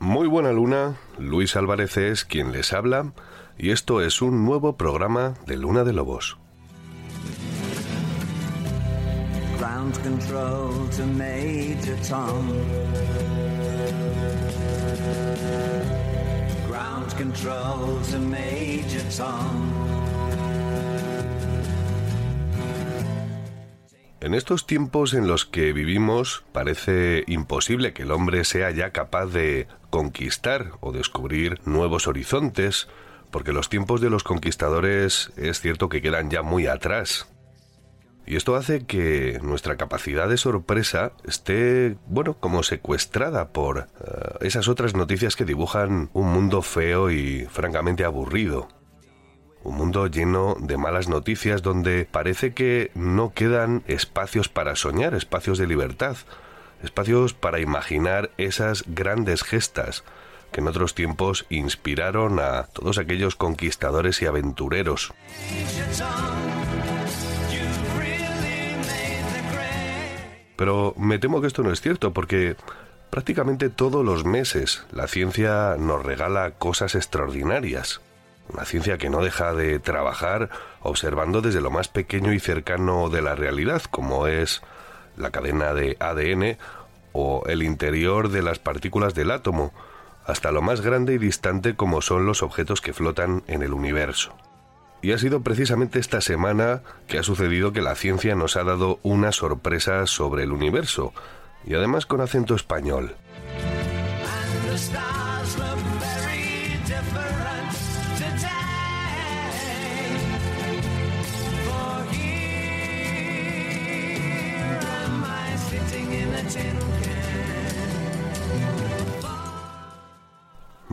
Muy buena luna, Luis Álvarez es quien les habla y esto es un nuevo programa de Luna de Lobos. Ground control to Major Tom. Ground control to Major Tom. En estos tiempos en los que vivimos parece imposible que el hombre sea ya capaz de conquistar o descubrir nuevos horizontes, porque los tiempos de los conquistadores es cierto que quedan ya muy atrás. Y esto hace que nuestra capacidad de sorpresa esté, bueno, como secuestrada por eh, esas otras noticias que dibujan un mundo feo y francamente aburrido. Un mundo lleno de malas noticias donde parece que no quedan espacios para soñar, espacios de libertad, espacios para imaginar esas grandes gestas que en otros tiempos inspiraron a todos aquellos conquistadores y aventureros. Pero me temo que esto no es cierto porque prácticamente todos los meses la ciencia nos regala cosas extraordinarias. Una ciencia que no deja de trabajar observando desde lo más pequeño y cercano de la realidad, como es la cadena de ADN o el interior de las partículas del átomo, hasta lo más grande y distante como son los objetos que flotan en el universo. Y ha sido precisamente esta semana que ha sucedido que la ciencia nos ha dado una sorpresa sobre el universo, y además con acento español.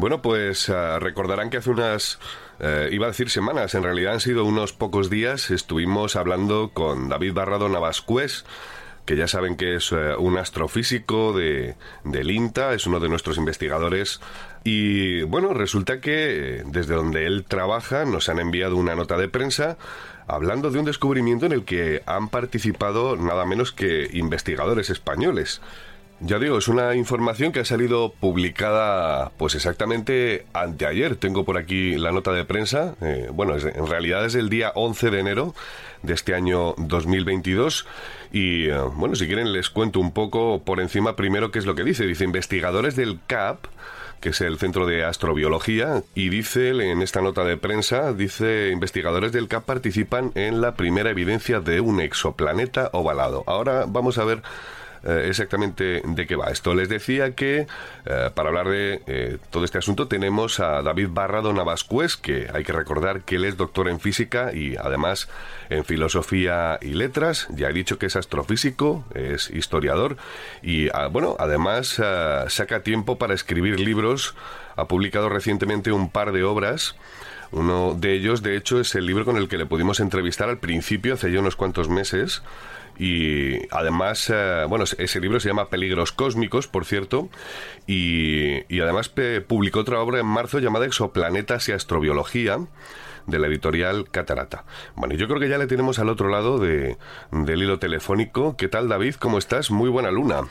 Bueno, pues ah, recordarán que hace unas, eh, iba a decir semanas, en realidad han sido unos pocos días, estuvimos hablando con David Barrado Navascués, que ya saben que es eh, un astrofísico de, del INTA, es uno de nuestros investigadores. Y bueno, resulta que eh, desde donde él trabaja nos han enviado una nota de prensa hablando de un descubrimiento en el que han participado nada menos que investigadores españoles. Ya digo, es una información que ha salido publicada pues exactamente anteayer. Tengo por aquí la nota de prensa. Eh, bueno, es- en realidad es el día 11 de enero de este año 2022. Y eh, bueno, si quieren les cuento un poco por encima primero qué es lo que dice. Dice investigadores del CAP que es el Centro de Astrobiología, y dice en esta nota de prensa, dice investigadores del CAP participan en la primera evidencia de un exoplaneta ovalado. Ahora vamos a ver eh, exactamente de qué va esto. Les decía que eh, para hablar de eh, todo este asunto tenemos a David Barrado Navascués, que hay que recordar que él es doctor en física y además en filosofía y letras. Ya he dicho que es astrofísico, es historiador y, ah, bueno, además ah, saca tiempo para escribir libros. Ha publicado recientemente un par de obras. Uno de ellos, de hecho, es el libro con el que le pudimos entrevistar al principio, hace ya unos cuantos meses. Y además, eh, bueno, ese libro se llama Peligros Cósmicos, por cierto, y, y además publicó otra obra en marzo llamada Exoplanetas y Astrobiología de la editorial Catarata. Bueno, yo creo que ya le tenemos al otro lado de, del hilo telefónico. ¿Qué tal, David? ¿Cómo estás? Muy buena luna.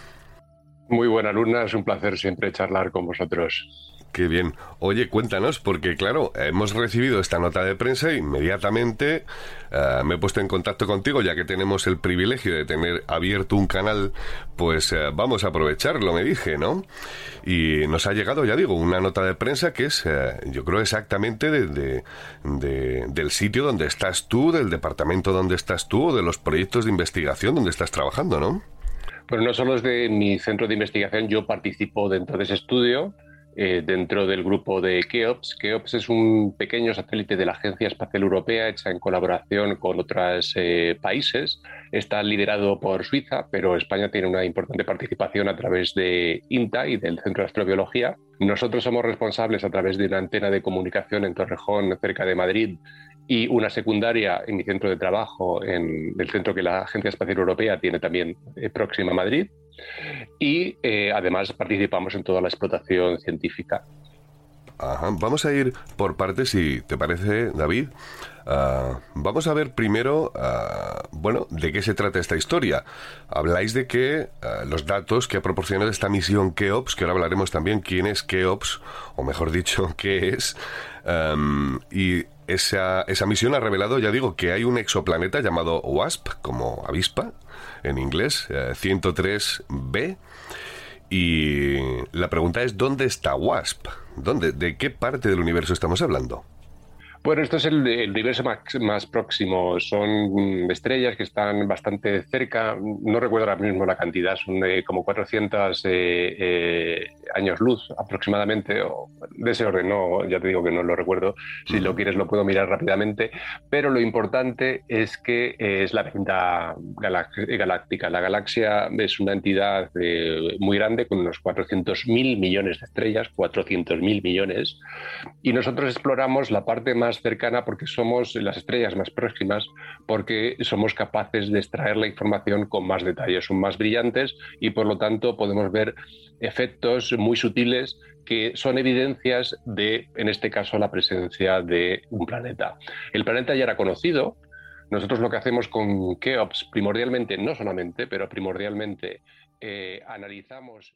Muy buena luna, es un placer siempre charlar con vosotros. Qué bien. Oye, cuéntanos, porque claro, hemos recibido esta nota de prensa e inmediatamente eh, me he puesto en contacto contigo, ya que tenemos el privilegio de tener abierto un canal, pues eh, vamos a aprovecharlo, me dije, ¿no? Y nos ha llegado, ya digo, una nota de prensa que es, eh, yo creo exactamente de, del sitio donde estás tú, del departamento donde estás tú, o de los proyectos de investigación donde estás trabajando, ¿no? Pues no solo es de mi centro de investigación, yo participo dentro de ese estudio eh, dentro del grupo de KEOPS. KEOPS es un pequeño satélite de la Agencia Espacial Europea hecha en colaboración con otros eh, países. Está liderado por Suiza, pero España tiene una importante participación a través de INTA y del Centro de Astrobiología. Nosotros somos responsables a través de una antena de comunicación en Torrejón, cerca de Madrid, y una secundaria en mi centro de trabajo, en el centro que la Agencia Espacial Europea tiene también eh, próxima a Madrid y eh, además participamos en toda la explotación científica. Vamos a ir por partes, si te parece, David. Ah, vamos a ver primero, ah, bueno, de qué se trata esta historia. Habláis de que ah, los datos que ha proporcionado esta misión KEOPS, que ahora hablaremos también quién es KEOPS, o mejor dicho, qué es, y esa, esa misión ha revelado, ya digo, que hay un exoplaneta llamado WASP, como avispa, en inglés, 103b. Eh, y la pregunta es, ¿dónde está WASP? ¿Dónde? ¿De qué parte del universo estamos hablando? Bueno, esto es el, universo más, próximo. Son estrellas que están bastante cerca. No recuerdo ahora mismo la cantidad, son de como 400 eh, eh, años luz aproximadamente, o de ese orden. No, ya te digo que no lo recuerdo. Si lo quieres, lo puedo mirar rápidamente. Pero lo importante es que es la vecindad galáctica. La galaxia es una entidad eh, muy grande con unos 400.000 millones de estrellas, 400.000 millones. Y nosotros exploramos la parte más cercana porque somos las estrellas más próximas, porque somos capaces de extraer la información con más detalles, son más brillantes y por lo tanto podemos ver efectos muy sutiles que son evidencias de, en este caso, la presencia de un planeta. El planeta ya era conocido. Nosotros lo que hacemos con Keops, primordialmente, no solamente, pero primordialmente, eh, analizamos.